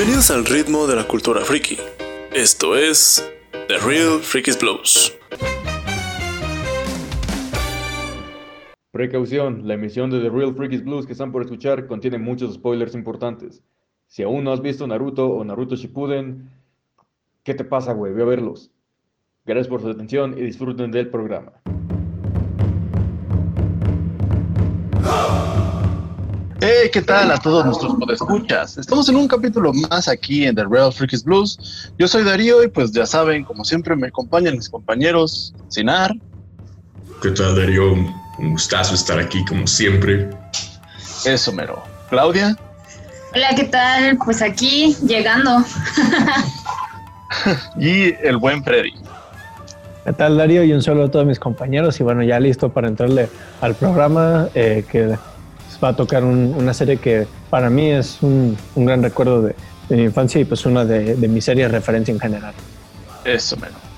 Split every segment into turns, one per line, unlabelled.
Bienvenidos al ritmo de la cultura friki. Esto es The Real Freakies Blues.
Precaución, la emisión de The Real Freakies Blues que están por escuchar contiene muchos spoilers importantes. Si aún no has visto Naruto o Naruto Shippuden, ¿qué te pasa, güey? Ve a verlos. Gracias por su atención y disfruten del programa.
Hey, ¿qué tal a todos nuestros podescuchas? Estamos en un capítulo más aquí en The Real Freakies Blues. Yo soy Darío y pues ya saben, como siempre me acompañan mis compañeros Sinar.
¿Qué tal Darío? Un gustazo estar aquí como siempre.
Eso mero. Claudia.
Hola, ¿qué tal? Pues aquí llegando.
y el buen Freddy.
¿Qué tal Darío? Y un saludo a todos mis compañeros y bueno, ya listo para entrarle al programa eh, que va a tocar una serie que para mí es un, gran recuerdo de, mi infancia y pues una de, de mis series de referencia en general.
Eso, menos.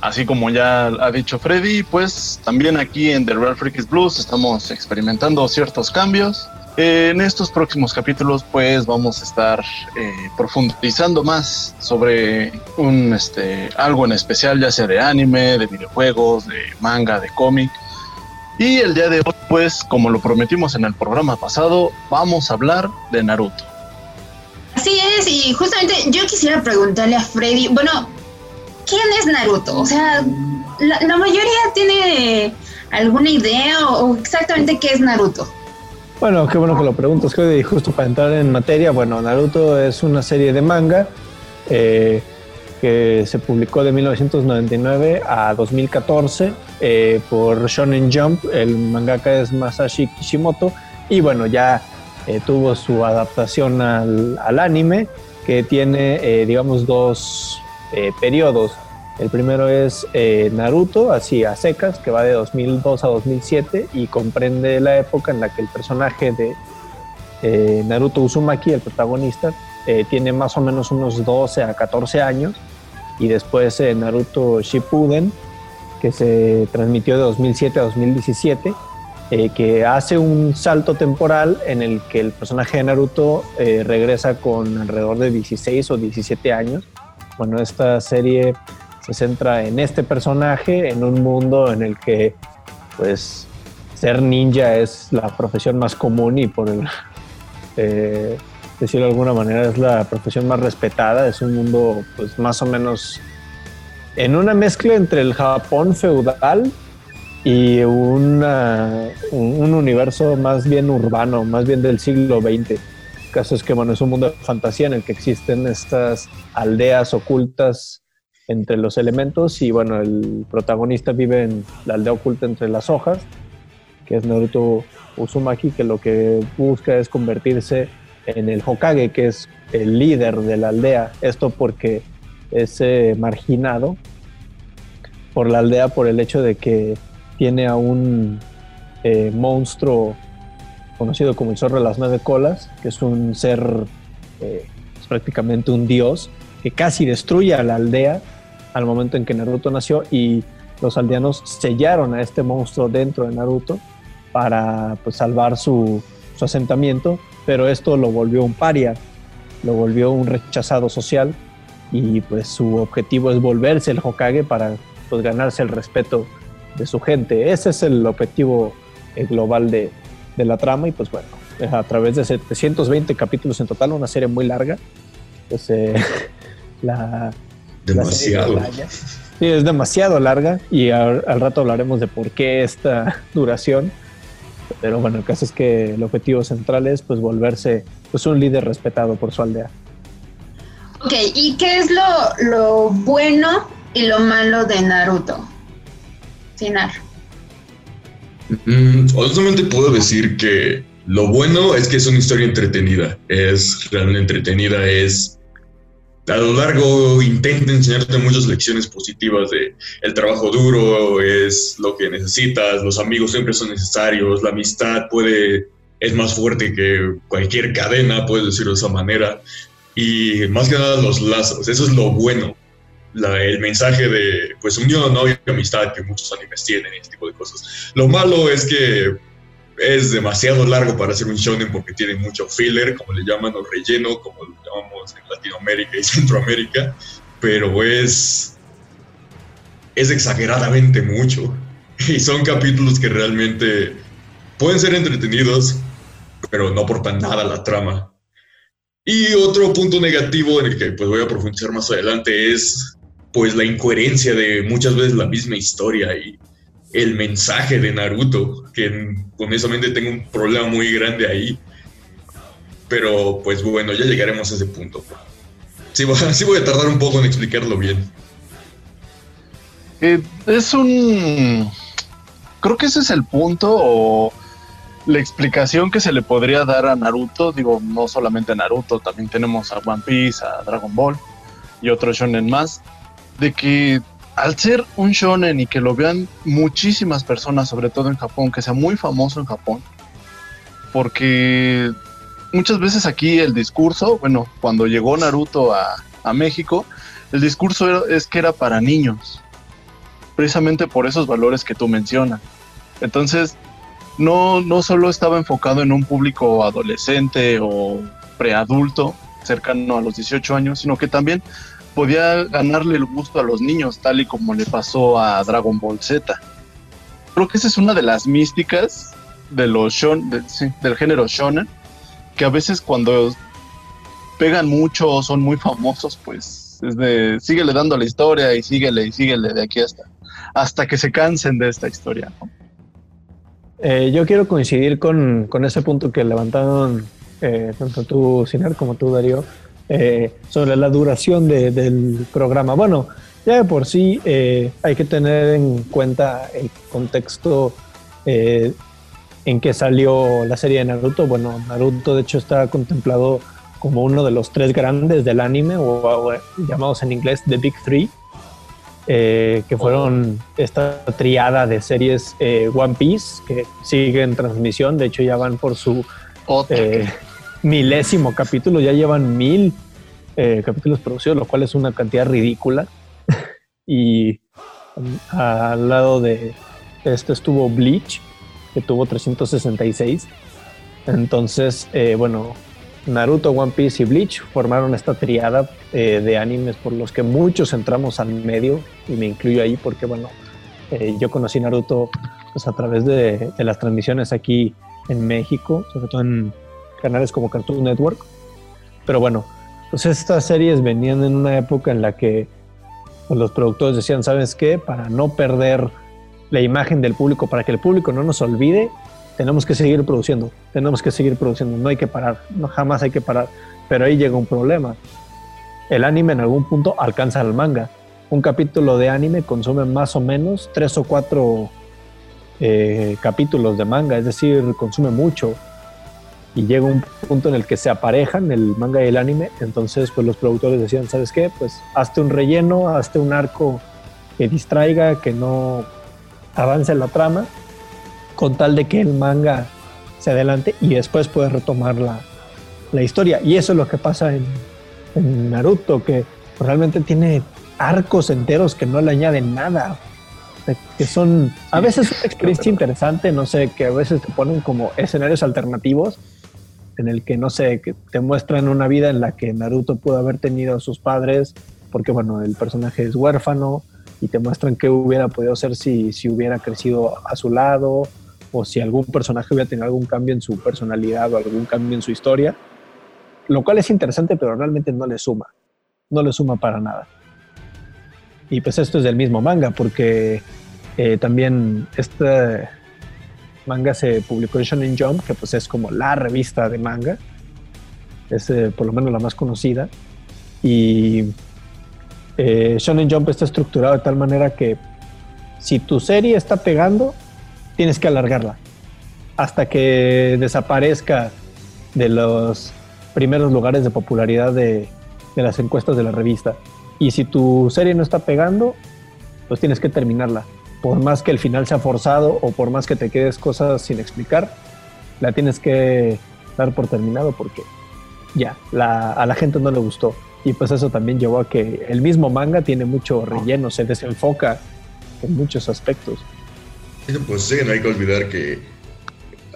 Así como ya ha dicho Freddy, pues también aquí en The Real Freaks Blues estamos experimentando ciertos cambios. En estos próximos capítulos, pues vamos a estar eh, profundizando más sobre un este algo en especial, ya sea de anime, de videojuegos, de manga, de cómic. Y el día de hoy, pues, como lo prometimos en el programa pasado, vamos a hablar de Naruto.
Así es, y justamente yo quisiera preguntarle a Freddy, bueno, ¿quién es Naruto? O sea, la, mayoría tiene alguna idea o, exactamente qué es Naruto.
Bueno, qué bueno que lo preguntas, y justo para entrar en materia, bueno, Naruto es una serie de manga eh, que se publicó de 1999 a 2014 eh, por Shonen Jump, el mangaka es Masashi Kishimoto, y bueno, ya eh, tuvo su adaptación al, al anime, que tiene, digamos, dos periodos. El primero es Naruto, así a secas, que va de 2002 a 2007 y comprende la época en la que el personaje de Naruto Uzumaki, el protagonista, tiene más o menos unos 12 a 14 años. Y después Naruto Shippuden, que se transmitió de 2007 a 2017, que hace un salto temporal en el que el personaje de Naruto regresa con alrededor de 16 o 17 años. Bueno, esta serie se centra en este personaje, en un mundo en el que, pues, ser ninja es la profesión más común y por eh, decirlo de alguna manera, es la profesión más respetada. Es un mundo, pues, más o menos en una mezcla entre el Japón feudal y una, un, universo más bien urbano, más bien del siglo XX. El caso es que, bueno, es un mundo de fantasía en el que existen estas aldeas ocultas entre los elementos y bueno, el protagonista vive en la aldea oculta entre las hojas, que es Naruto Uzumaki, que lo que busca es convertirse en el Hokage, que es el líder de la aldea. Esto porque es eh, marginado por la aldea por el hecho de que tiene a un eh, monstruo conocido como el zorro de las nueve colas, que es un ser eh, prácticamente un dios que casi destruye a la aldea al momento en que Naruto nació y los aldeanos sellaron a este monstruo dentro de Naruto para pues, salvar su, asentamiento, pero esto lo volvió un paria, lo volvió un rechazado social y pues su objetivo es volverse el Hokage para pues, ganarse el respeto de su gente. Ese es el objetivo eh, global de, de la trama y pues bueno, a través de 720 capítulos en total, una serie muy larga, pues eh, la,
Demasiado.
Sí, es demasiado larga y al, rato hablaremos de por qué esta duración. Pero bueno, el caso es que el objetivo central es pues volverse pues un líder respetado por su aldea.
Ok, ¿y qué es lo, lo bueno y lo malo de Naruto? Sinar.
Mm, honestamente puedo decir que lo bueno es que es una historia entretenida. Es realmente entretenida, es a lo largo intenta enseñarte muchas lecciones positivas de el trabajo duro es lo que necesitas, los amigos siempre son necesarios, la amistad puede es más fuerte que cualquier cadena, puedes decirlo de esa manera, y más que nada los lazos, eso es lo bueno, el mensaje de pues unión, no hay amistad que muchos animes tienen, este tipo de cosas. Lo malo es que es demasiado largo para hacer un shonen porque tiene mucho filler, como le llaman, o relleno, como lo llamamos en Latinoamérica y Centroamérica, pero es, es exageradamente mucho. Y son capítulos que realmente pueden ser entretenidos, pero no aportan nada a la trama. Y otro punto negativo en el que pues voy a profundizar más adelante es pues la incoherencia de muchas veces la misma historia y el mensaje de Naruto, que honestamente tengo un problema muy grande ahí. Pero pues bueno, ya llegaremos a ese punto. Sí, voy a tardar un poco en explicarlo bien.
Eh, es un... Creo que ese es el punto o la explicación que se le podría dar a Naruto. Digo, no solamente a Naruto, también tenemos a One Piece, a Dragon Ball y otros shonen más. De que al ser un shonen y que lo vean muchísimas personas, sobre todo en Japón, que sea muy famoso en Japón, porque muchas veces aquí el discurso, bueno, cuando llegó Naruto a, México, el discurso es que era para niños, precisamente por esos valores que tú mencionas. Entonces, no, no solo estaba enfocado en un público adolescente o preadulto, cercano a los 18 años, sino que también podía ganarle el gusto a los niños, tal y como le pasó a Dragon Ball Z. Creo que esa es una de las místicas de los shon, del género shonen, que a veces cuando pegan mucho o son muy famosos, pues es de síguele dando la historia y síguele y síguele de aquí hasta, hasta que se cansen de esta historia.
Eh, yo quiero coincidir con, con, ese punto que levantaron eh, tanto tú, Sinar, como tú, Darío, eh, sobre la duración del programa. Bueno, ya de por sí eh, hay que tener en cuenta el contexto eh, en que salió la serie de Naruto. Bueno, Naruto de hecho está contemplado como uno de los tres grandes del anime, o, llamados en inglés The Big Three, que fueron esta triada de series One Piece, que sigue en transmisión, de hecho ya van por su milésimo capítulo, ya llevan mil eh, capítulos producidos, lo cual es una cantidad ridícula. y al lado de este estuvo Bleach, que tuvo 366. Entonces, eh, bueno, Naruto, One Piece y Bleach formaron esta triada eh, de animes por los que muchos entramos al medio, y me incluyo ahí porque, bueno, yo conocí Naruto pues, a través de, de, las transmisiones aquí en México, sobre todo en canales como Cartoon Network. Pero bueno, pues estas series venían en una época en la que pues, los productores decían, ¿sabes qué? Para no perder la imagen del público, para que el público no nos olvide, tenemos que seguir produciendo, tenemos que seguir produciendo, no hay que parar, jamás hay que parar. Pero ahí llega un problema. El anime en algún punto alcanza al manga. Un capítulo de anime consume más o menos tres o cuatro eh, capítulos de manga, es decir, consume mucho y llega un punto en el que se aparejan el manga y el anime, entonces pues los productores decían, ¿sabes qué? Pues hazte un relleno, hazte un arco que distraiga, que no avance la trama, con tal de que el manga se adelante y después puedes retomar la, la historia. Y eso es lo que pasa en, en Naruto, que realmente tiene arcos enteros que no le añaden nada, que son a veces una experiencia interesante, no sé, que a veces te ponen como escenarios alternativos en el que, no sé, que te muestran una vida en la que Naruto pudo haber tenido a sus padres, porque, bueno, el personaje es huérfano, y te muestran qué hubiera podido ser si, si hubiera crecido a su lado, o si algún personaje hubiera tenido algún cambio en su personalidad o algún cambio en su historia, lo cual es interesante, pero realmente no le suma, no le suma para nada. Y pues esto es del mismo manga, porque eh, también este, manga se publicó en Shonen Jump, que pues es como la revista de manga, es eh, por lo menos la más conocida. Y eh, Shonen Jump está estructurado de tal manera que si tu serie está pegando, tienes que alargarla hasta que desaparezca de los primeros lugares de popularidad de, de las encuestas de la revista. Y si tu serie no está pegando, pues tienes que terminarla por más que el final sea forzado o por más que te quedes cosas sin explicar, la tienes que dar por terminado porque ya, a la gente no le gustó. Y pues eso también llevó a que el mismo manga tiene mucho relleno, se desenfoca en muchos aspectos.
Pues sí, no hay que olvidar que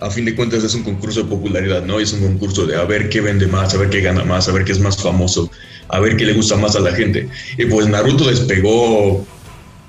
a fin de cuentas es un concurso de popularidad, ¿no? Es un concurso de a ver qué vende más, a ver qué gana más, a ver qué es más famoso, a ver qué le gusta más a la gente. Y pues Naruto despegó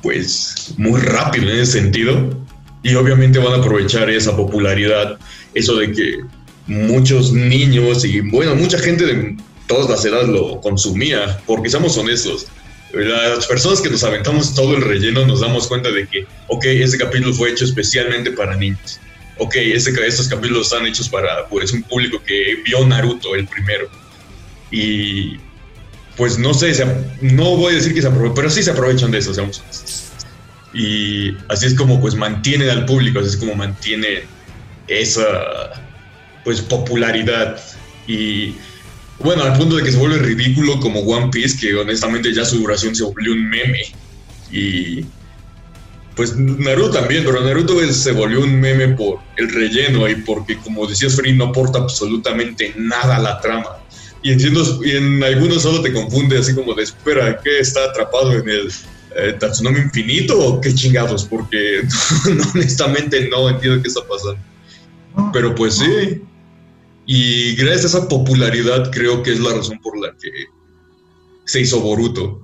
pues muy rápido en ese sentido y obviamente van a aprovechar esa popularidad, eso de que muchos niños y bueno, mucha gente de todas las edades lo consumía, porque seamos honestos, las personas que nos aventamos todo el relleno nos damos cuenta de que, ok, ese capítulo fue hecho especialmente para niños. Ok, este, estos capítulos están hechos para pues, un público que vio Naruto el primero. Y pues no sé, no voy a decir que se aprovechan, pero sí se aprovechan de eso, seamos honestos. Y así es como pues mantienen al público, así es como mantienen esa pues popularidad. Y bueno, al punto de que se vuelve ridículo como One Piece, que honestamente ya su duración se volvió un meme. Y pues Naruto también, pero Naruto se volvió un meme por el relleno y porque, como decías, Free no aporta absolutamente nada a la trama. Y y en algunos solo te confunde así como de, espera, ¿qué está atrapado en el eh, infinito o qué chingados? Porque honestamente no entiendo qué está pasando. Pero pues sí, y gracias a esa popularidad creo que es la razón por la que se hizo Boruto,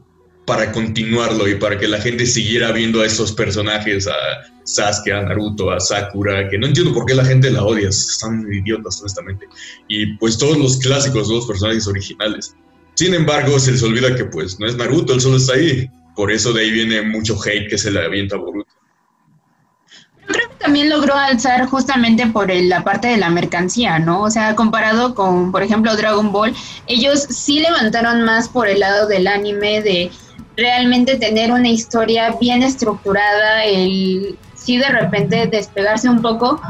para continuarlo y para que la gente siguiera viendo a estos personajes, a Sasuke, a Naruto, a Sakura, que no entiendo por qué la gente la odia, están idiotas honestamente. Y pues todos los clásicos, los personajes originales. Sin embargo, se les olvida que pues no es Naruto, él solo está ahí. Por eso de ahí viene mucho hate que se le avienta a Boruto
también logró alzar justamente por la parte de la mercancía, ¿no? O sea, comparado con, por ejemplo, Dragon Ball, ellos sí levantaron más por el lado del anime, de realmente tener una historia bien estructurada, el sí de repente despegarse un poco,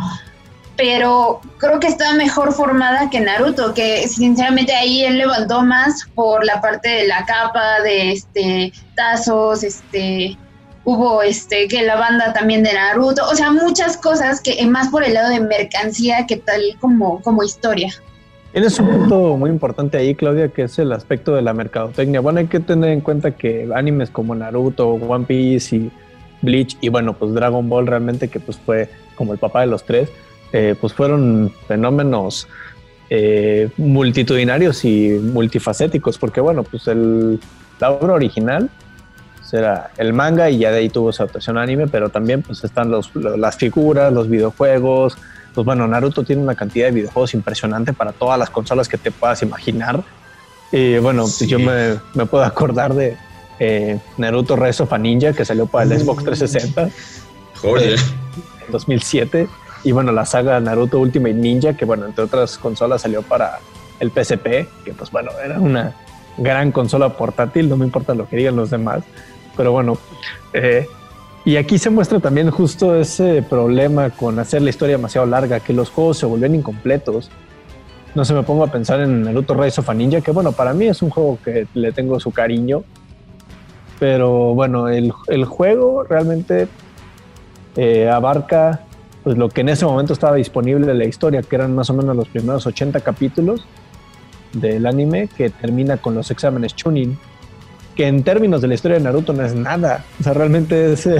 pero creo que está mejor formada que Naruto, que sinceramente ahí él levantó más por la parte de la capa, de este tazos, este hubo este que la banda también de Naruto, o sea, muchas cosas que más por el lado de mercancía que tal como, como historia.
Tienes un punto muy importante ahí, Claudia, que es el aspecto de la mercadotecnia. Bueno, hay que tener en cuenta que animes como Naruto, One Piece y Bleach y bueno, pues Dragon Ball realmente que pues fue como el papá de los tres, eh, pues fueron fenómenos eh, multitudinarios y multifacéticos, porque bueno, pues el, la obra original era el manga y ya de ahí tuvo su adaptación anime, pero también pues están los, las figuras, los videojuegos. Pues bueno, Naruto tiene una cantidad de videojuegos impresionante para todas las consolas que te puedas imaginar. Y bueno, pues yo me, me, puedo acordar de eh, Naruto Rise of a Ninja que salió para el Xbox 360.
Joder.
en 2007. Y bueno, la saga Naruto Ultimate Ninja, que bueno, entre otras consolas salió para el PSP, que pues bueno, era una gran consola portátil, no me importa lo que digan los demás. Pero bueno, eh, y aquí se muestra también justo ese problema con hacer la historia demasiado larga, que los juegos se vuelven incompletos. No se me pongo a pensar en Naruto Rise of a Ninja, que bueno, para mí es un juego que le tengo su cariño. Pero bueno, el, juego realmente eh, abarca pues, lo que en ese momento estaba disponible en la historia, que eran más o menos los primeros 80 capítulos del anime, que termina con los exámenes Chunin que en términos de la historia de Naruto no es nada. O sea, realmente es eh,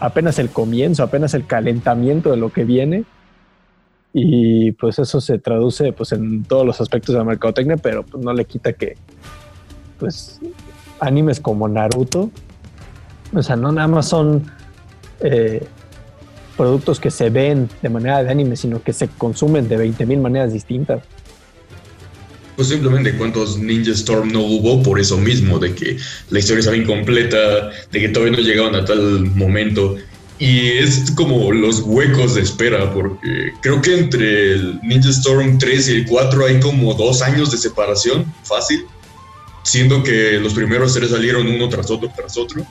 apenas el comienzo, apenas el calentamiento de lo que viene. Y pues eso se traduce pues en todos los aspectos de la mercadotecnia, pero pues, no le quita que pues animes como Naruto, o sea, no nada más son eh, productos que se ven de manera de anime, sino que se consumen de 20.000 maneras distintas
pues simplemente cuántos Ninja Storm no hubo por eso mismo, de que la historia estaba incompleta, de que todavía no llegaban a tal momento. Y es como los huecos de espera, porque creo que entre el Ninja Storm 3 y el 4 hay como dos años de separación, fácil, siendo que los primeros tres salieron uno tras otro, tras otro.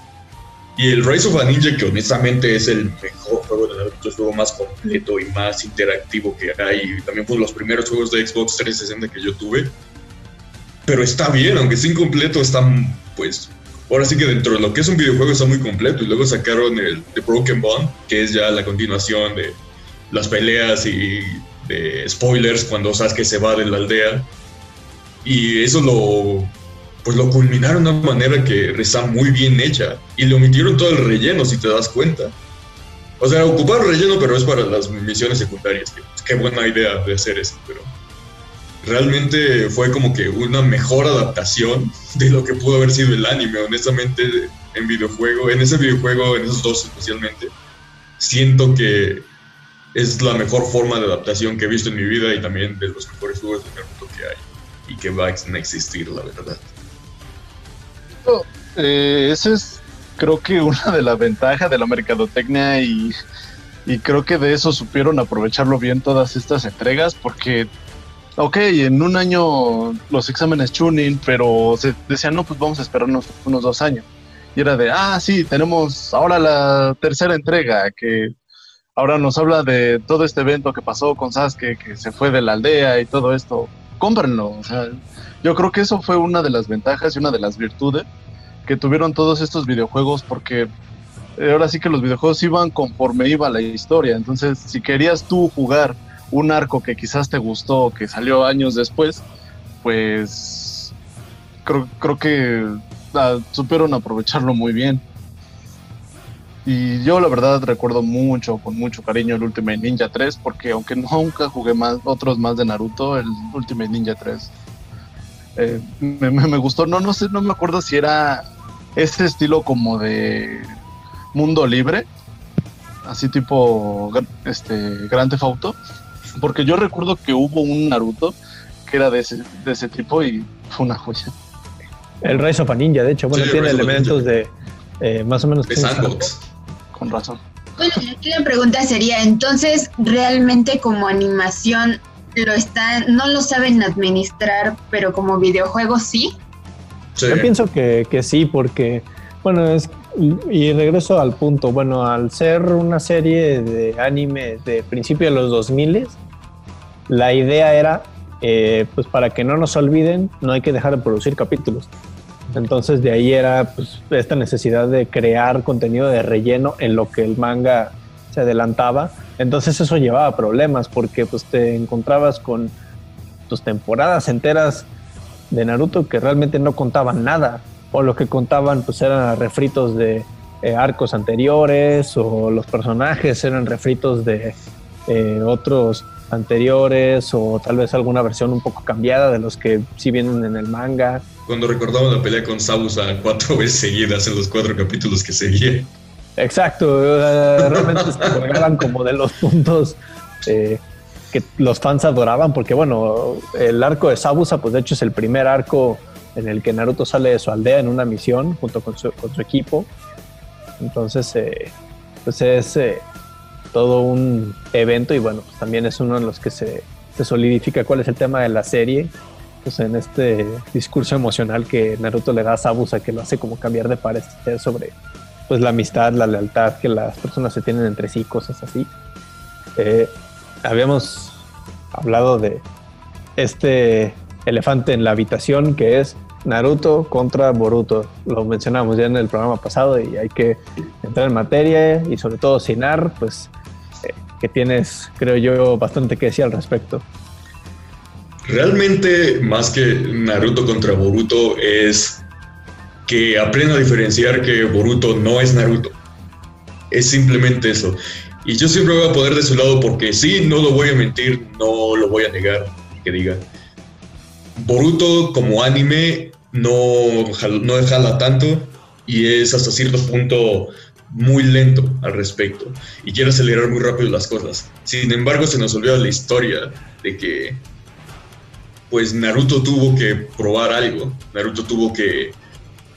Y el Rise of a Ninja, que honestamente es el mejor juego de el juego más completo y más interactivo que hay. También fue los primeros juegos de Xbox 360 que yo tuve. Pero está bien, aunque es incompleto, está pues. Ahora sí que dentro de lo que es un videojuego está muy completo. Y luego sacaron el The Broken Bond, que es ya la continuación de las peleas y de spoilers cuando que se va de la aldea. Y eso lo pues lo culminaron de una manera que está muy bien hecha y le omitieron todo el relleno, si te das cuenta. O sea, ocuparon relleno, pero es para las misiones secundarias. que- Qué buena idea de hacer eso, pero realmente fue como que una mejor adaptación de lo que pudo haber sido el anime. Honestamente, en videojuego, en ese videojuego, en esos dos especialmente, siento que es la mejor forma de adaptación que he visto en mi vida y también de los mejores juegos de Naruto que hay y que va a existir, la verdad.
Eh, ese es, creo que una de las ventajas de la mercadotecnia y, y creo que de eso supieron aprovecharlo bien todas estas entregas porque, ok, en un año los exámenes tuning, pero se decían, no, pues vamos a esperarnos unos dos años. Y era de, ah, sí, tenemos ahora la tercera entrega que ahora nos habla de todo este evento que pasó con Sasuke, que se fue de la aldea y todo esto. Cómprenlo. O sea, yo creo que eso fue una de las ventajas y una de las virtudes que tuvieron todos estos videojuegos porque eh, ahora sí que los videojuegos iban conforme iba la historia. Entonces, si querías tú jugar un arco que quizás te gustó, que salió años después, pues creo, creo que ah, supieron aprovecharlo muy bien. Y yo la verdad recuerdo mucho, con mucho cariño el Ultimate Ninja 3, porque aunque nunca jugué más, otros más de Naruto, el Ultimate Ninja 3 eh, me, me- gustó. No, no sé, no me acuerdo si era ese estilo como de mundo libre, así tipo este Grand Theft Auto, porque yo recuerdo que hubo un Naruto que era de ese, de ese tipo y fue una joya.
El Rise of a Ninja, de hecho, bueno,
Sí,
tiene elementos de eh, más o menos.
Sandbox.
Con razón.
Bueno, aquí la pregunta sería, entonces, ¿realmente como animación lo están, no lo saben administrar, pero como videojuego sí?
Sí.
Yo pienso que, que sí, porque, bueno, es, y, y regreso al punto, bueno, al ser una serie de anime de principio de los 2000, la idea era, eh, pues para que no nos olviden, no hay que dejar de producir capítulos. Entonces de ahí era pues, esta necesidad de crear contenido de relleno en lo que el manga se adelantaba. Entonces eso llevaba problemas porque pues te encontrabas con tus temporadas enteras de Naruto que realmente no contaban nada o lo que contaban pues eran refritos de eh, arcos anteriores o los personajes eran refritos de eh, otros anteriores o tal vez alguna versión un poco cambiada de los que sí vienen en el manga.
Cuando recordamos la pelea con Sabusa cuatro veces seguidas en los cuatro capítulos que seguía.
Exacto, realmente se colgaban como de los puntos eh, que los fans adoraban, porque bueno, el arco de Sabusa, pues de hecho es el primer arco en el que Naruto sale de su aldea en una misión junto con su, con su equipo. Entonces, eh, pues es eh, todo un evento y bueno, pues también es uno de los que se, se solidifica cuál es el tema de la serie. Pues en este discurso emocional que Naruto le da a Sabusa, que lo hace como cambiar de parecer sobre pues la amistad, la lealtad que las personas se tienen entre sí, cosas así. Eh, habíamos hablado de este elefante en la habitación que es Naruto contra Boruto. Lo mencionamos ya en el programa pasado y hay que entrar en materia y sobre todo Sinar, pues eh, que tienes, creo yo, bastante que decir al respecto.
Realmente, más que Naruto contra Boruto, es que aprenda a diferenciar que Boruto no es Naruto. Es simplemente eso. Y yo siempre voy a poder de su lado porque sí, no lo voy a mentir, no lo voy a negar, que diga. Boruto como anime no, no jala tanto y es hasta cierto punto muy lento al respecto y quiere acelerar muy rápido las cosas. Sin embargo, se nos olvida la historia de que pues Naruto tuvo que probar algo, Naruto tuvo que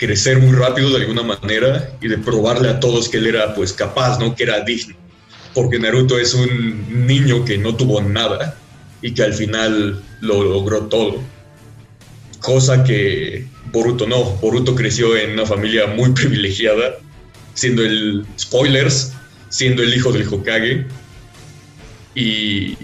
crecer muy rápido de alguna manera y de probarle a todos que él era pues capaz, ¿no? Que era digno. Porque Naruto es un niño que no tuvo nada y que al final lo logró todo. Cosa que Boruto no. Boruto creció en una familia muy privilegiada, siendo el, spoilers, siendo el hijo del Hokage. Y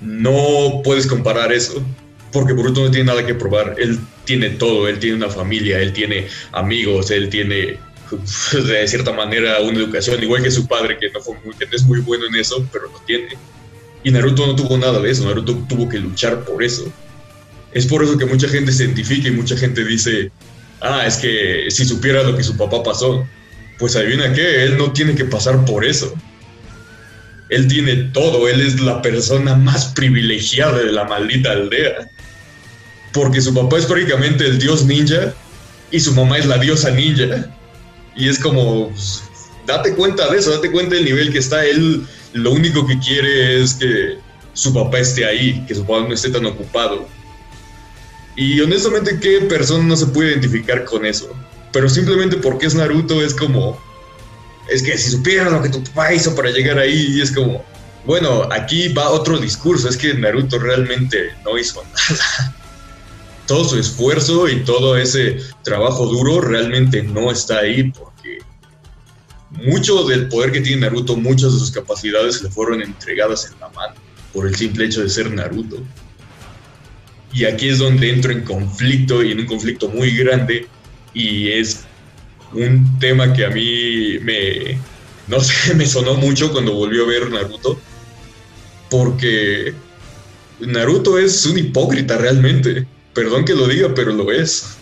no puedes comparar eso, porque Boruto no tiene nada que probar. Él tiene todo, él tiene una familia, él tiene amigos, él tiene de cierta manera una educación, igual que su padre, que no, fue muy, que no es muy bueno en eso, pero lo tiene. Y Naruto no tuvo nada de eso, Naruto tuvo que luchar por eso. Es por eso que mucha gente se identifica y mucha gente dice, ah, es que si supiera lo que su papá pasó, pues adivina qué, él no tiene que pasar por eso. Él tiene todo, él es la persona más privilegiada de la maldita aldea. Porque su papá es prácticamente el dios ninja y su mamá es la diosa ninja. Y es como, pues, date cuenta de eso, date cuenta del nivel que está. Él lo único que quiere es que su papá esté ahí, que su papá no esté tan ocupado. Y honestamente, ¿qué persona no se puede identificar con eso? Pero simplemente porque es Naruto es como, es que si supieran lo que tu papá hizo para llegar ahí, es como, bueno, aquí va otro discurso, es que Naruto realmente no hizo nada. Todo su esfuerzo y todo ese trabajo duro realmente no está ahí porque mucho del poder que tiene Naruto, muchas de sus capacidades le fueron entregadas en la mano por el simple hecho de ser Naruto. Y aquí es donde entro en conflicto y en un conflicto muy grande y es un tema que a mí me, no sé, me sonó mucho cuando volvió a ver Naruto, porque Naruto es un hipócrita realmente. Perdón que lo diga, pero lo es.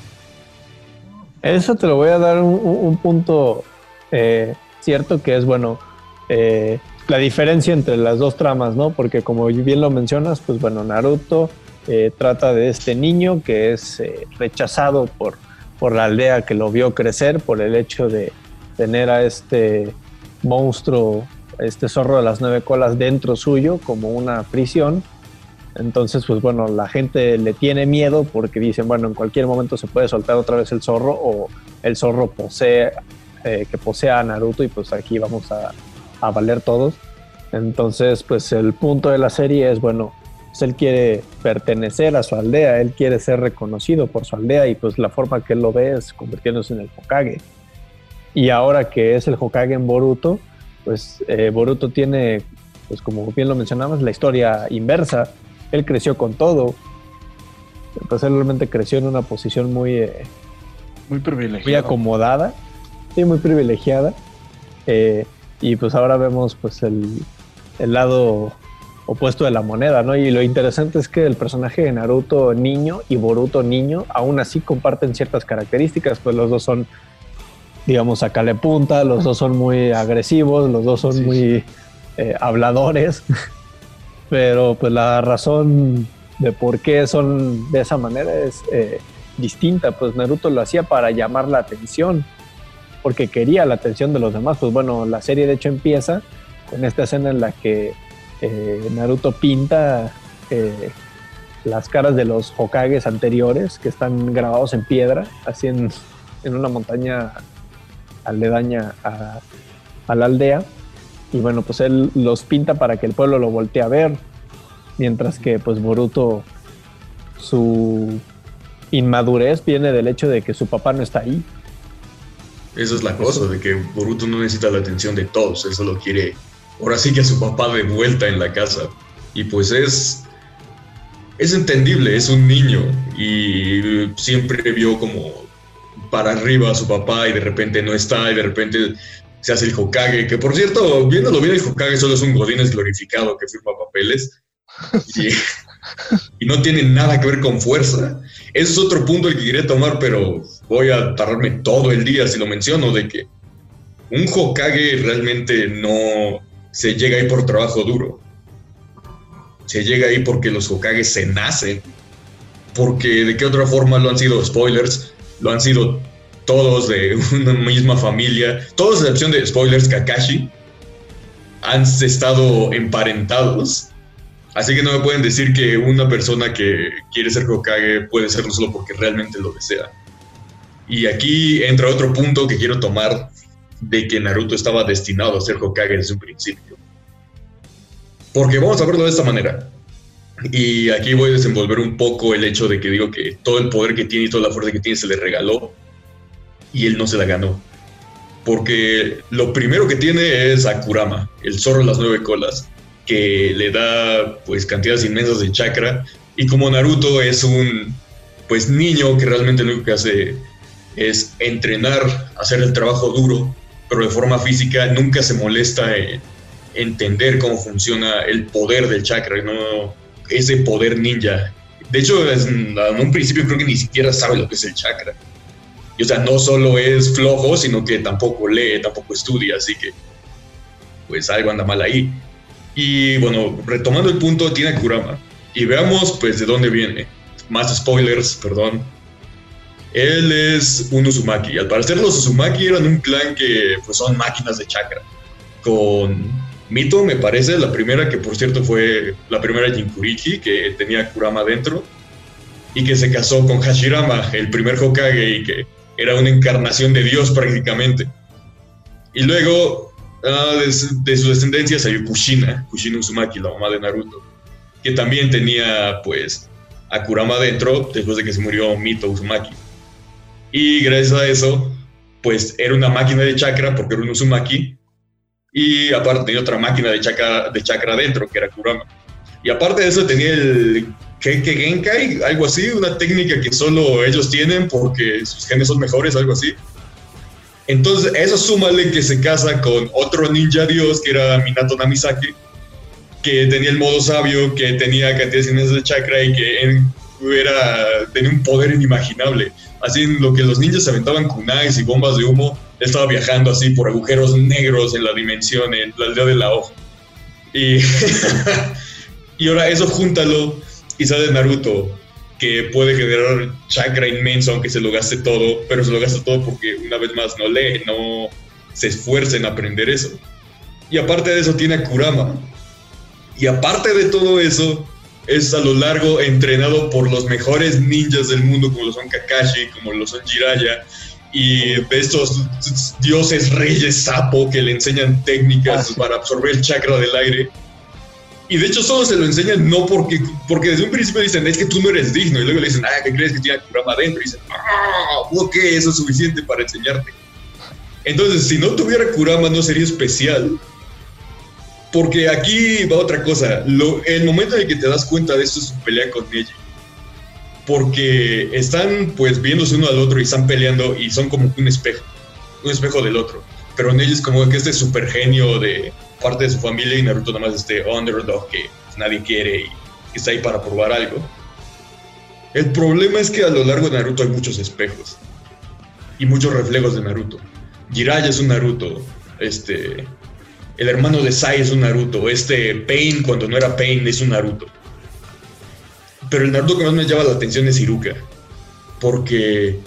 Eso te lo voy a dar un, punto eh, cierto que es, bueno, eh, la diferencia entre las dos tramas, ¿no? Porque como bien lo mencionas, pues bueno, Naruto eh, trata de este niño que es rechazado por por la aldea que lo vio crecer, por el hecho de tener a este monstruo, este zorro de las nueve colas dentro suyo como una prisión. Entonces, pues bueno, la gente le tiene miedo porque dicen, bueno, en cualquier momento se puede soltar otra vez el zorro o el zorro posee, eh, que posea a Naruto y pues aquí vamos a, a valer todos. Entonces, pues el punto de la serie es, bueno, pues, él quiere pertenecer a su aldea, él quiere ser reconocido por su aldea y pues la forma que él lo ve es convirtiéndose en el Hokage. Y ahora que es el Hokage en Boruto, pues eh, Boruto tiene, pues como bien lo mencionamos, la historia inversa. Él creció con todo. Pues él realmente creció en una posición muy... Eh,
muy privilegiada.
Muy acomodada. Sí, muy privilegiada. Eh, y pues ahora vemos pues el, el lado opuesto de la moneda, ¿no? Y lo interesante es que el personaje de Naruto niño y Boruto niño aún así comparten ciertas características, pues los dos son, digamos, sacale punta, los dos son muy agresivos, los dos son muy eh, habladores, pero pues la razón de por qué son de esa manera es eh, distinta, pues Naruto lo hacía para llamar la atención, porque quería la atención de los demás, pues bueno, la serie de hecho empieza con esta escena en la que eh, Naruto pinta eh, las caras de los Hokages anteriores que están grabados en piedra, así en, una montaña aledaña a, la aldea. Y bueno, pues él los pinta para que el pueblo lo voltee a ver, mientras que pues Boruto, su inmadurez viene del hecho de que su papá no está ahí.
Esa es la cosa, de que Boruto no necesita la atención de todos, él solo quiere ahora sí que a su papá de vuelta en la casa. Y pues es, es entendible, es un niño y siempre vio como para arriba a su papá y de repente no está y de repente se hace el Hokage, que por cierto, viéndolo bien el Hokage solo es un Godínez glorificado que firma papeles y, no tiene nada que ver con fuerza. Ese es otro punto el que quería tomar, pero voy a tardarme todo el día si lo menciono, de que un Hokage realmente no, se llega ahí por trabajo duro. Se llega ahí porque los Hokage se nacen. Porque de qué otra forma lo han sido spoilers, lo han sido todos de una misma familia, todos a excepción de spoilers Kakashi, han estado emparentados. Así que no me pueden decir que una persona que quiere ser Hokage puede serlo solo porque realmente lo desea. Y aquí entra otro punto que quiero tomar de que Naruto estaba destinado a ser Hokage desde un principio. Porque vamos a verlo de esta manera. Y aquí voy a desenvolver un poco el hecho de que digo que todo el poder que tiene y toda la fuerza que tiene se le regaló y él no se la ganó. Porque lo primero que tiene es a el zorro de las nueve colas, que le da pues cantidades inmensas de chakra. Y como Naruto es un pues niño que realmente lo único que hace es entrenar, hacer el trabajo duro, pero de forma física nunca se molesta en entender cómo funciona el poder del chakra, no ese poder ninja. De hecho, en un principio creo que ni siquiera sabe lo que es el chakra. Y, o sea, no solo es flojo, sino que tampoco lee, tampoco estudia, así que pues algo anda mal ahí. Y bueno, retomando el punto, tiene Kurama. Y veamos pues de dónde viene. Más spoilers, perdón. Él es un Uzumaki. Al parecer los Uzumaki eran un clan que pues son máquinas de chakra. Con Mito, me parece, la primera que por cierto fue la primera Jinkuriki, que tenía Kurama dentro. Y que se casó con Hashirama, el primer Hokage, y que era una encarnación de Dios prácticamente. Y luego ah, de, su descendencia salió Kushina, Kushina Uzumaki, la mamá de Naruto, que también tenía pues a Kurama dentro después de que se murió Mito Uzumaki. Y gracias a eso, pues era una máquina de chakra porque era un Uzumaki. Y aparte tenía otra máquina de chakra, de chakra dentro, que era Kurama. Y aparte de eso tenía el Keike Genkai, algo así, una técnica que solo ellos tienen porque sus genes son mejores, algo así. Entonces, eso súmale que se casa con otro ninja dios que era Minato Namisaki, que tenía el modo sabio, que tenía cantidades de chakra y que era, tenía un poder inimaginable. Así, en lo que los ninjas se aventaban kunais y bombas de humo, él estaba viajando así por agujeros negros en la dimensión, en la aldea de la hoja. Y, y ahora eso júntalo y sale Naruto, que puede generar chakra inmenso aunque se lo gaste todo, pero se lo gasta todo porque una vez más no lee, no se esfuerza en aprender eso. Y aparte de eso tiene a Kurama. Y aparte de todo eso, es a lo largo entrenado por los mejores ninjas del mundo, como lo son Kakashi, como lo son Jiraiya, y de estos dioses reyes sapo que le enseñan técnicas ah, para absorber el chakra del aire. Y de hecho solo se lo enseñan no porque, porque desde un principio dicen, es que tú no eres digno. Y luego le dicen, ah, ¿qué crees que tiene Kurama adentro? Y dicen, ah, ok, eso es suficiente para enseñarte. Entonces, si no tuviera Kurama no sería especial. Porque aquí va otra cosa. Lo, el momento en el que te das cuenta de esto es su pelea con Neji. Porque están pues viéndose uno al otro y están peleando y son como un espejo. Un espejo del otro. Pero Neji es como que este super genio de parte de su familia y Naruto nada más este underdog que nadie quiere y está ahí para probar algo. El problema es que a lo largo de Naruto hay muchos espejos y muchos reflejos de Naruto. Jiraiya es un Naruto, este, el hermano de Sai es un Naruto, este Pain cuando no era Pain es un Naruto. Pero el Naruto que más me llama la atención es Iruka, porque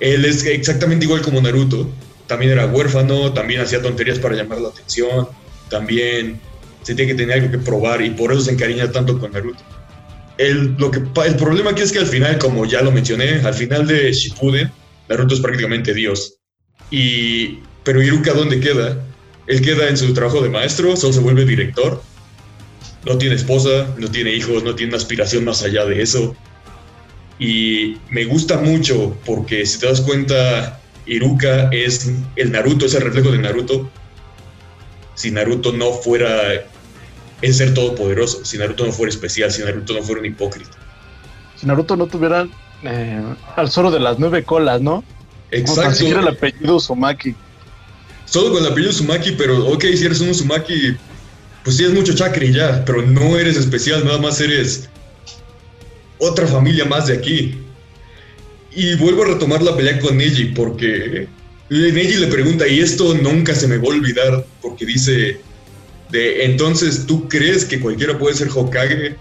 él es exactamente igual como Naruto, también era huérfano, también hacía tonterías para llamar la atención, también se tiene que tener algo que probar y por eso se encariña tanto con Naruto. El, lo que, el problema aquí es que al final, como ya lo mencioné, al final de Shippuden, Naruto es prácticamente Dios. Y, pero Iruka, ¿dónde queda? Él queda en su trabajo de maestro, solo se vuelve director. No tiene esposa, no tiene hijos, no tiene una aspiración más allá de eso. Y me gusta mucho porque si te das cuenta, Iruka es el Naruto, es el reflejo de Naruto. Si Naruto no fuera el ser todopoderoso, si Naruto no fuera especial, si Naruto no fuera un hipócrita.
Si Naruto no tuviera eh, al Zoro de las nueve colas, ¿no?
Exacto.
No, el apellido Uzumaki.
Solo con el apellido Uzumaki, pero ok, si eres un Uzumaki, pues tienes mucho chakra ya, pero no eres especial, nada más eres otra familia más de aquí. Y vuelvo a retomar la pelea con Neji porque Neji le pregunta, y esto nunca se me va a olvidar, porque dice, de entonces, ¿tú crees que cualquiera puede ser Hokage?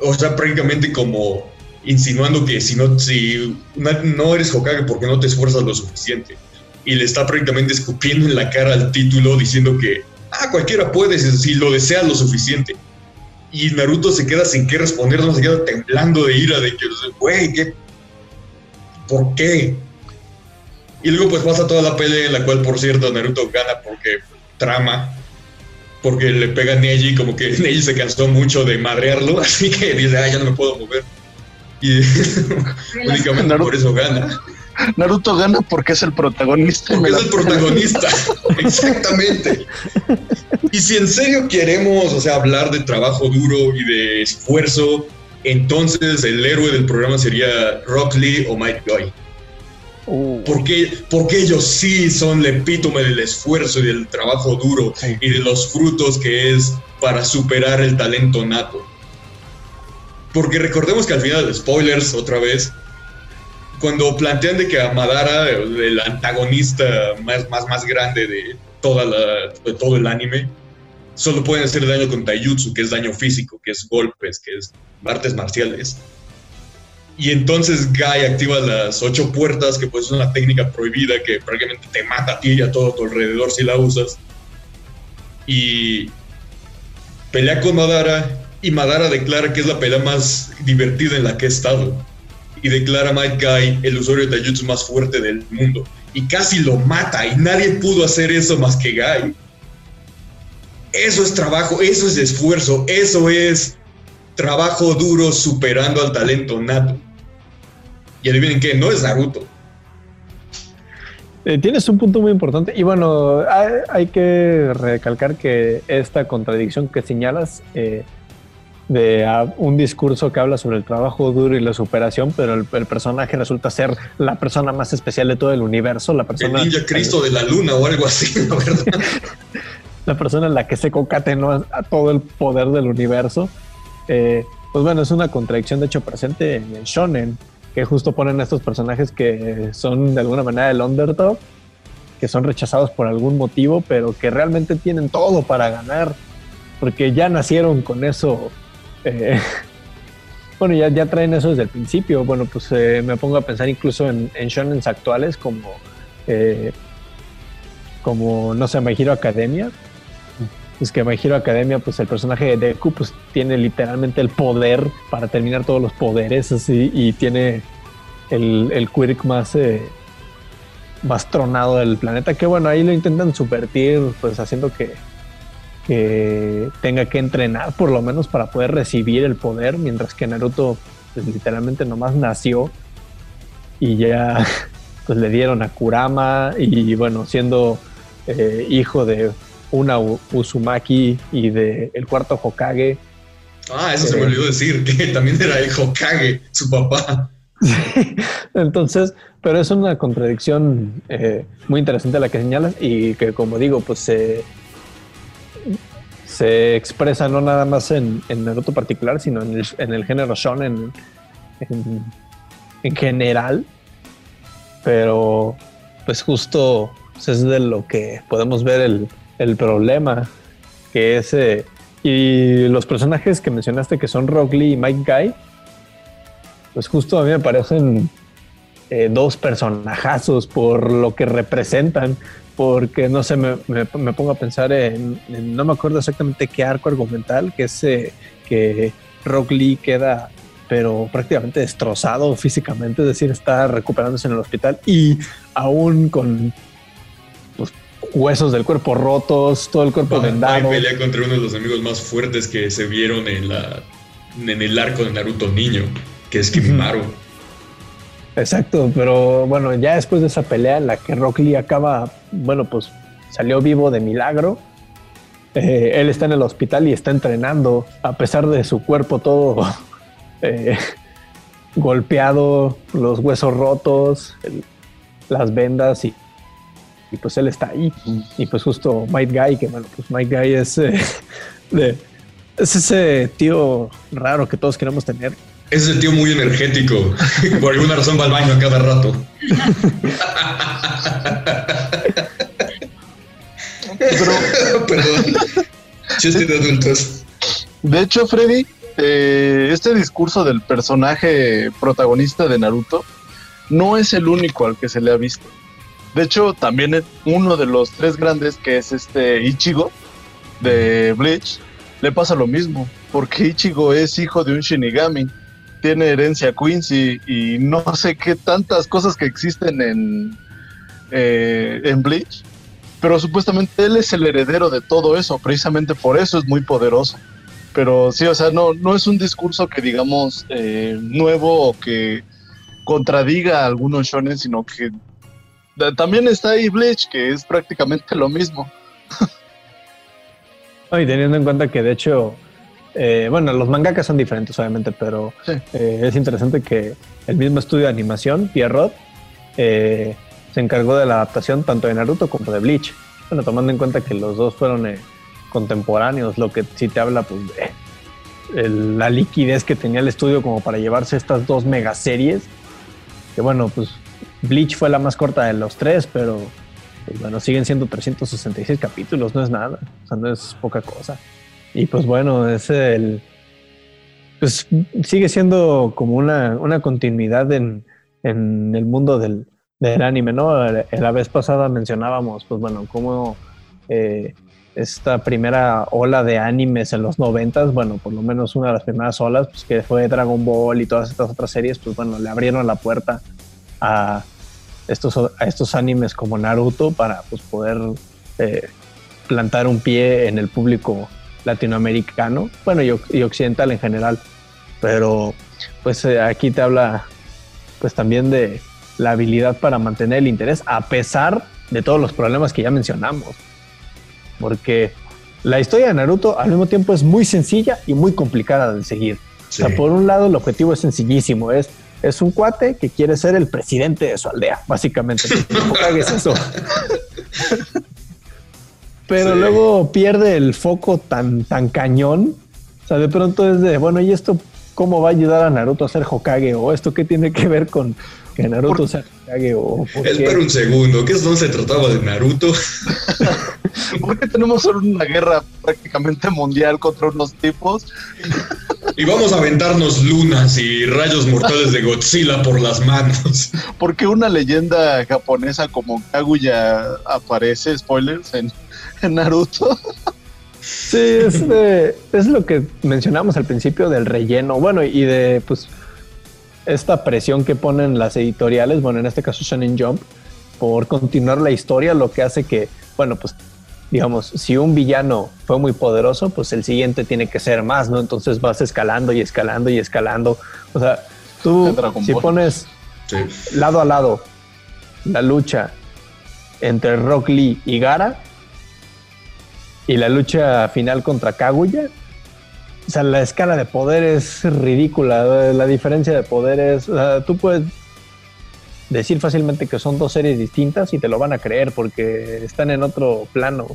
O sea, prácticamente como insinuando que si no, si no eres Hokage porque no te esfuerzas lo suficiente. Y le está prácticamente escupiendo en la cara al título diciendo que, ah, cualquiera puede si lo desea lo suficiente. Y Naruto se queda sin qué responder, no se queda temblando de ira de que, güey, ¿qué ¿por qué? Y luego pues pasa toda la pelea en la cual, por cierto, Naruto gana porque trama, porque le pega a Neji, como que Neji se cansó mucho de madrearlo, así que dice, ah, ya no me puedo mover. Y únicamente por eso gana.
Naruto gana porque es el protagonista.
Porque es el protagonista, exactamente. Y si en serio queremos, o sea, hablar de trabajo duro y de esfuerzo, entonces el héroe del programa sería Rock Lee o Mike Guy. Uh. Porque, porque ellos sí son el epítome del esfuerzo y del trabajo duro y de los frutos que es para superar el talento nato. Porque recordemos que al final, spoilers otra vez, cuando plantean de que a Madara, el antagonista más, más, más grande de, toda la, de todo el anime, solo pueden hacer daño con taijutsu, que es daño físico, que es golpes, que es artes marciales. Y entonces Guy activa las ocho puertas, que pues es una técnica prohibida que prácticamente te mata a ti y a todo tu alrededor si la usas. Y pelea con Madara y Madara declara que es la pelea más divertida en la que he estado. Y declara a Might Guy el usuario de Taijutsu más fuerte del mundo. Y casi lo mata y nadie pudo hacer eso más que Guy. Eso es trabajo, eso es esfuerzo, eso es trabajo duro superando al talento nato. Y adivinen qué, no es Naruto.
Eh, tienes un punto muy importante y bueno, hay, hay que recalcar que esta contradicción que señalas eh, de ah, un discurso que habla sobre el trabajo duro y la superación, pero el, el personaje resulta ser la persona más especial de todo el universo, la
El
persona,
ninja Cristo de la luna o algo así, la verdad.
la persona en la que se concatenó a, todo el poder del universo. Eh, pues bueno, es una contradicción de hecho presente en el shonen, que justo ponen a estos personajes que son de alguna manera el underdog, que son rechazados por algún motivo, pero que realmente tienen todo para ganar, porque ya nacieron con eso. eh, bueno, ya, ya traen eso desde el principio. Bueno, pues eh, me pongo a pensar incluso en, en shonens actuales como, eh, como, no sé, My Hero Academia. Pues que My Hero Academia, pues el personaje de Deku, pues tiene literalmente el poder para terminar todos los poderes, así, y tiene el, el quirk más, eh, tronado del planeta. Que bueno, ahí lo intentan subvertir, pues haciendo que, que tenga que entrenar por lo menos para poder recibir el poder, mientras que Naruto pues, literalmente nomás nació y ya pues le dieron a Kurama y bueno, siendo eh, hijo de una Uzumaki y de el cuarto Hokage,
Ah, eso se me olvidó decir, que también era el Hokage, su papá.
Entonces, pero es una contradicción eh, muy interesante la que señalas y que, como digo, pues se, se expresa no nada más en, en Naruto particular, sino en el, en el género shonen en, en general. Pero, pues justo pues, es de lo que podemos ver el, el problema, que es... eh, y los personajes que mencionaste que son Rock Lee y Mike Guy, pues justo a mí me parecen eh, dos personajazos por lo que representan, porque no sé, me, me- pongo a pensar en, no me acuerdo exactamente qué arco argumental, que es eh, que Rock Lee queda pero prácticamente destrozado físicamente, es decir, está recuperándose en el hospital y aún con huesos del cuerpo rotos, todo el cuerpo vendado.
pelea contra uno de los amigos más fuertes que se vieron en, la, en el arco de Naruto niño, que es Kimimaro.
Exacto, pero bueno, ya después de esa pelea en la que Rock Lee acaba, bueno, pues salió vivo de milagro. eh, él está en el hospital y está entrenando, a pesar de su cuerpo todo eh, golpeado, los huesos rotos, el- las vendas y, y pues él está ahí. Y pues justo Might Guy, que bueno, pues Might Guy es, eh, de- es ese tío raro que todos queremos tener.
Es el tío muy energético. Por alguna razón va al baño a cada rato. Perdón. Chiste de adultos.
De hecho, Freddy, eh, este discurso del personaje protagonista de Naruto no es el único al que se le ha visto. De hecho, también es uno de los tres grandes, que es este Ichigo de Bleach, le pasa lo mismo, porque Ichigo es hijo de un Shinigami, tiene herencia Quincy y no sé qué tantas cosas que existen en, eh, en Bleach, pero supuestamente él es el heredero de todo eso, precisamente por eso es muy poderoso. Pero sí, o sea, no, no es un discurso que digamos eh, nuevo o que contradiga a algunos shonen, sino que también está ahí Bleach, que es prácticamente lo mismo.
No, Y teniendo en cuenta que de hecho, eh, bueno, los mangakas son diferentes obviamente, pero
Sí.
eh, es interesante que el mismo estudio de animación, Pierrot, eh, se encargó de la adaptación tanto de Naruto como de Bleach. Bueno, tomando en cuenta que los dos fueron contemporáneos, lo que sí te habla pues, de el- la liquidez que tenía el estudio como para llevarse estas dos megaseries. Que bueno, pues Bleach fue la más corta de los tres, pero pues bueno, siguen siendo 366 capítulos, no es nada, o sea, no es poca cosa. Y pues bueno, es el, pues sigue siendo como una, una continuidad en, en el mundo del, del anime, ¿no? La vez pasada mencionábamos, pues bueno, cómo eh, esta primera ola de animes en los noventas, bueno, por lo menos una de las primeras olas, pues que fue Dragon Ball y todas estas otras series, pues bueno, le abrieron la puerta a estos, a estos animes como Naruto para pues, poder eh, plantar un pie en el público latinoamericano, bueno, y, y occidental en general. Pero pues eh, aquí te habla pues también de la habilidad para mantener el interés a pesar de todos los problemas que ya mencionamos. Porque la historia de Naruto al mismo tiempo es muy sencilla y muy complicada de seguir. O sea, por un lado el objetivo es sencillísimo, es es un cuate que quiere ser el presidente de su aldea, básicamente. No eso. Pero luego pierde el foco tan, tan cañón. O sea, de pronto es de, bueno, ¿y esto cómo va a ayudar a Naruto a ser Hokage? ¿O esto qué tiene que ver con que Naruto sea Hokage? ¿O
Espera un segundo, ¿qué es no se trataba de Naruto?
Porque tenemos una guerra prácticamente mundial contra unos tipos.
Y vamos a aventarnos lunas y rayos mortales de Godzilla por las manos.
Porque una leyenda japonesa como Kaguya aparece, spoilers, en, Naruto.
Sí, es, es lo que mencionamos al principio del relleno, bueno, y de pues esta presión que ponen las editoriales, bueno, en este caso Shonen Jump, por continuar la historia, lo que hace que, bueno, pues digamos, si un villano fue muy poderoso, pues el siguiente tiene que ser más, ¿no? Entonces vas escalando y escalando y escalando. O sea, tú si pones lado a lado la lucha entre Rock Lee y Gara y la lucha final contra Kaguya, o sea, la escala de poder es ridícula, la diferencia de poderes, o sea, tú puedes decir fácilmente que son dos series distintas y te lo van a creer porque están en otro plano.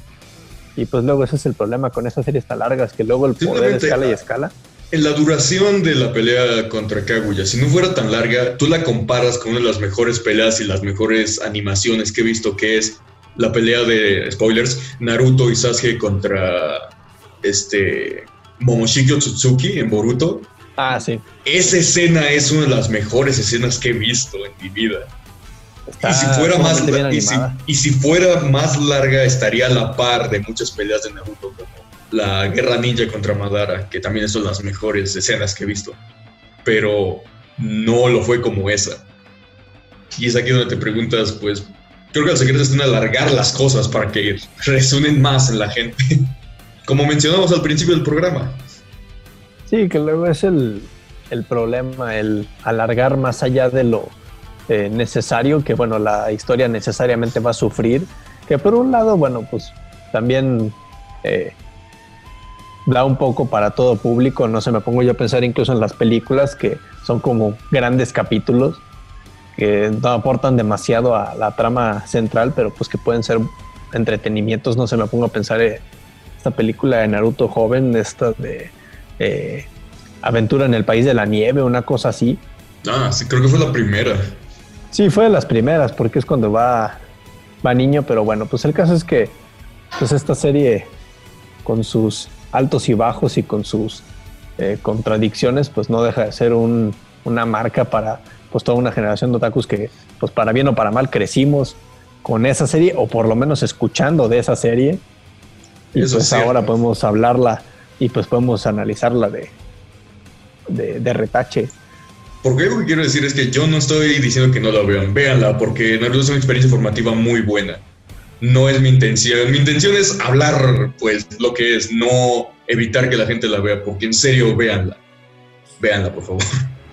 Y pues luego ese es el problema con esas series tan largas, que luego el poder escala y escala.
En la duración de la pelea contra Kaguya, si no fuera tan larga, tú la comparas con una de las mejores peleas y las mejores animaciones que he visto, que es la pelea de, spoilers, Naruto y Sasuke contra este Momoshiki Otsutsuki en Boruto.
Ah, sí.
Esa escena es una de las mejores escenas que he visto en mi vida. y si fuera más y si, fuera más larga estaría a la par de muchas peleas de Naruto como la guerra ninja contra Madara, que también son las mejores escenas que he visto. Pero no lo fue como esa. Y es aquí donde te preguntas, pues, creo que el secreto está en alargar las cosas para que resuenen más en la gente. Como mencionamos al principio del programa.
Sí, que luego es el, problema, el alargar más allá de lo eh, necesario, que bueno, la historia necesariamente va a sufrir, que por un lado, bueno, pues también eh, da un poco para todo público, no se me pongo yo a pensar incluso en las películas que son como grandes capítulos que no aportan demasiado a la trama central, pero pues que pueden ser entretenimientos, no se me pongo a pensar en esta película de Naruto joven, esta de eh, Aventura en el País de la Nieve, una cosa así.
Ah, sí, creo que fue la primera.
Sí, fue de las primeras, porque es cuando va, va niño, pero bueno, pues el caso es que pues esta serie con sus altos y bajos y con sus eh, contradicciones, pues no deja de ser una marca para pues toda una generación de otakus que, pues para bien o para mal, crecimos con esa serie, o por lo menos escuchando de esa serie. Y pues ahora podemos hablarla y pues podemos analizarla de, de, retache.
Porque lo que quiero decir es que yo no estoy diciendo que no la vean, véanla, porque Naruto es una experiencia formativa muy buena. No es mi intención. Mi intención es hablar, pues, lo que es, no evitar que la gente la vea, porque en serio, véanla. Véanla, por favor.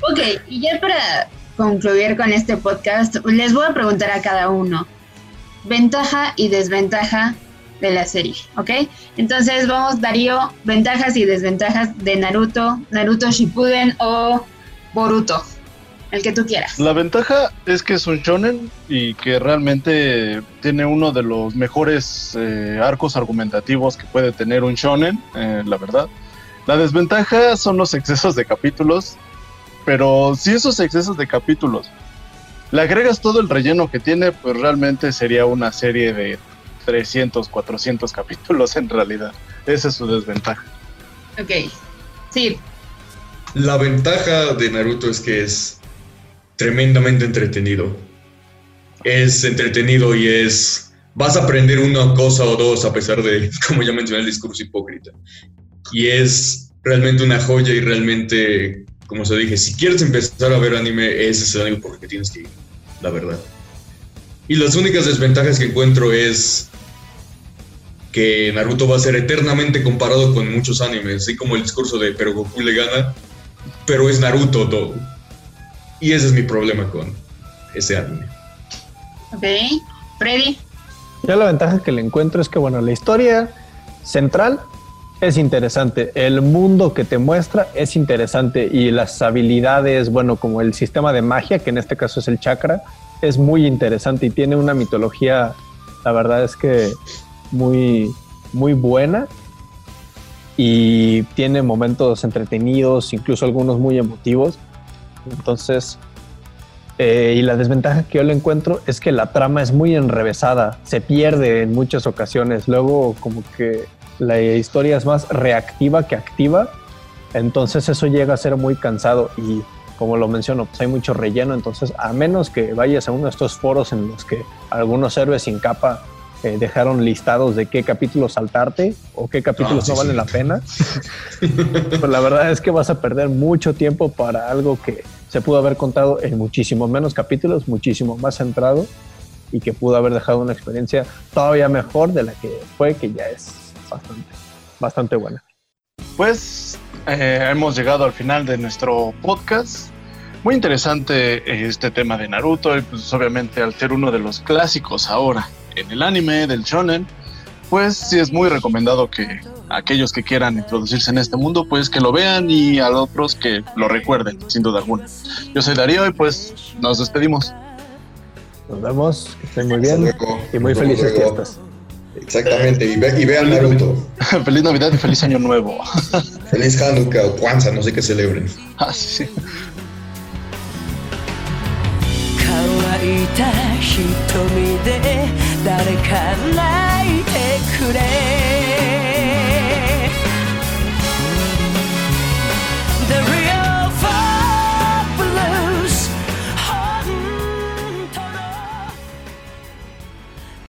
Ok, y ya para concluir con este podcast, les voy a preguntar a cada uno. Ventaja y desventaja de la serie, ¿ok? Entonces vamos, Darío, ventajas y desventajas de Naruto, Naruto Shippuden o Boruto, el que tú quieras.
La ventaja es que es un shonen y que realmente tiene uno de los mejores eh, arcos argumentativos que puede tener un shonen, eh, la verdad. La desventaja son los excesos de capítulos, pero si esos excesos de capítulos le agregas todo el relleno que tiene, pues realmente sería una serie de 300, 400 capítulos en realidad. Esa es su desventaja.
Ok, sí.
La ventaja de Naruto es que es tremendamente entretenido. Es entretenido y es... Vas a aprender una cosa o dos a pesar de, como ya mencioné, el discurso hipócrita. Y es realmente una joya y realmente, como se dije, si quieres empezar a ver anime, ese es el anime por el que tienes que ir, la verdad. Y las únicas desventajas que encuentro es que Naruto va a ser eternamente comparado con muchos animes, así como el discurso de pero Goku le gana, pero es Naruto todo. Y ese es mi problema con ese anime.
Ok. Freddy.
Ya la ventaja que le encuentro es que, bueno, la historia central es interesante, el mundo que te muestra es interesante y las habilidades, bueno, como el sistema de magia, que en este caso es el chakra, es muy interesante y tiene una mitología, la verdad es que muy, muy buena y tiene momentos entretenidos, incluso algunos muy emotivos. Entonces, eh, y la desventaja que yo le encuentro es que la trama es muy enrevesada, se pierde en muchas ocasiones. Luego, como que la historia es más reactiva que activa, entonces eso llega a ser muy cansado y como lo menciono, pues hay mucho relleno, entonces a menos que vayas a uno de estos foros en los que algunos héroes sin capa eh, dejaron listados de qué capítulos saltarte o qué capítulos
Ah, sí,
no valen
sí.
la pena, pues la verdad es que vas a perder mucho tiempo para algo que se pudo haber contado en muchísimo menos capítulos, muchísimo más centrado y que pudo haber dejado una experiencia todavía mejor de la que fue, que ya es bastante, bastante buena.
Pues eh, hemos llegado al final de nuestro podcast. Muy interesante eh, este tema de Naruto y pues obviamente al ser uno de los clásicos ahora en el anime del shonen, pues sí es muy recomendado que aquellos que quieran introducirse en este mundo pues que lo vean y a otros que lo recuerden sin duda alguna. Yo soy Darío y pues nos despedimos.
Nos vemos, que estén muy
Hasta
bien
luego.
y muy
Nos vemos
felices
luego.
fiestas.
Exactamente, y, ve- y vean Naruto.
feliz Navidad y feliz Año Nuevo.
Feliz Hanukkah o Kwanzaa, no sé qué celebren.
Ah, sí.
乾いた瞳で 誰か泣いてくれ